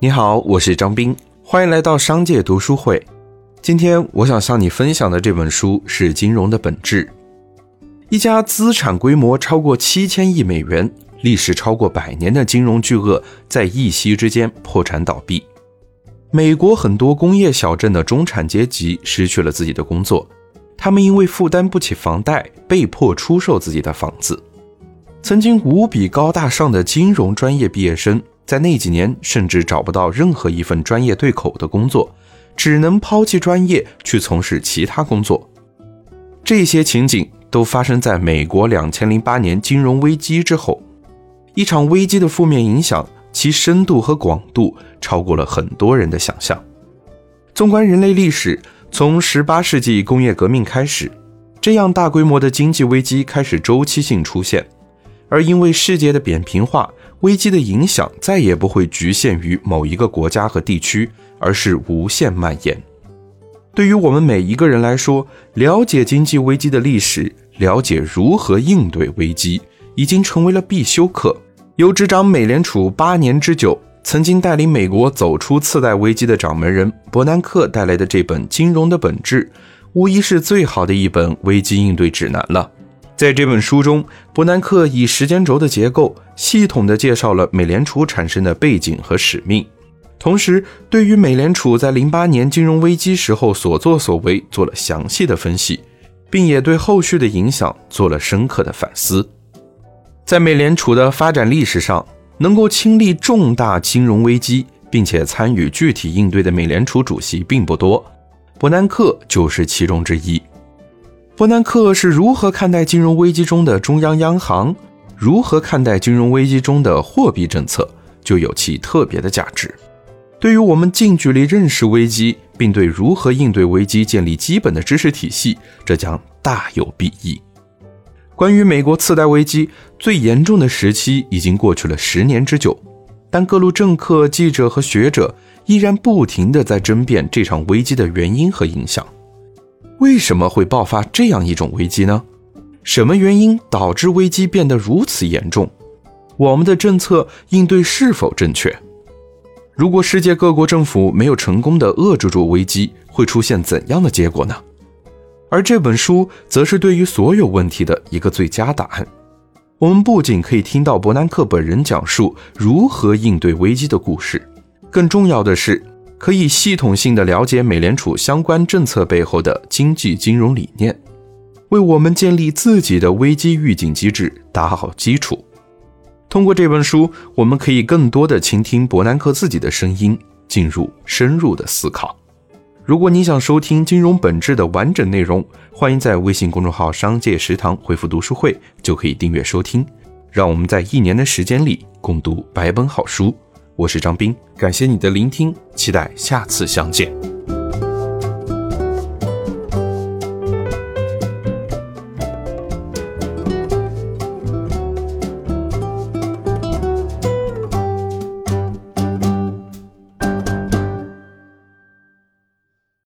你好，我是张斌，欢迎来到商界读书会。今天我想向你分享的这本书是《金融的本质》。一家资产规模超过七千亿美元、历史超过百年的金融巨鳄，在一夕之间破产倒闭。美国很多工业小镇的中产阶级失去了自己的工作，他们因为负担不起房贷，被迫出售自己的房子。曾经无比高大上的金融专业毕业生，在那几年甚至找不到任何一份专业对口的工作，只能抛弃专业去从事其他工作。这些情景都发生在美国两千零八年金融危机之后，一场危机的负面影响。其深度和广度超过了很多人的想象。纵观人类历史，从18世纪工业革命开始，这样大规模的经济危机开始周期性出现。而因为世界的扁平化，危机的影响再也不会局限于某一个国家和地区，而是无限蔓延。对于我们每一个人来说，了解经济危机的历史，了解如何应对危机，已经成为了必修课。由执掌美联储八年之久，曾经带领美国走出次贷危机的掌门人伯南克带来的这本《金融的本质》，无疑是最好的一本危机应对指南了。在这本书中，伯南克以时间轴的结构，系统地介绍了美联储产生的背景和使命，同时对于美联储在零八年金融危机时候所作所为做了详细的分析，并也对后续的影响做了深刻的反思。在美联储的发展历史上，能够亲历重大金融危机并且参与具体应对的美联储主席并不多，伯南克就是其中之一。伯南克是如何看待金融危机中的中央央行，如何看待金融危机中的货币政策，就有其特别的价值。对于我们近距离认识危机，并对如何应对危机建立基本的知识体系，这将大有裨益。关于美国次贷危机最严重的时期已经过去了十年之久，但各路政客、记者和学者依然不停地在争辩这场危机的原因和影响。为什么会爆发这样一种危机呢？什么原因导致危机变得如此严重？我们的政策应对是否正确？如果世界各国政府没有成功地遏制住危机，会出现怎样的结果呢？而这本书则是对于所有问题的一个最佳答案。我们不仅可以听到伯南克本人讲述如何应对危机的故事，更重要的是，可以系统性的了解美联储相关政策背后的经济金融理念，为我们建立自己的危机预警机制打好基础。通过这本书，我们可以更多的倾听伯南克自己的声音，进入深入的思考。如果你想收听《金融本质》的完整内容，欢迎在微信公众号“商界食堂”回复“读书会”，就可以订阅收听。让我们在一年的时间里共读百本好书。我是张斌，感谢你的聆听，期待下次相见。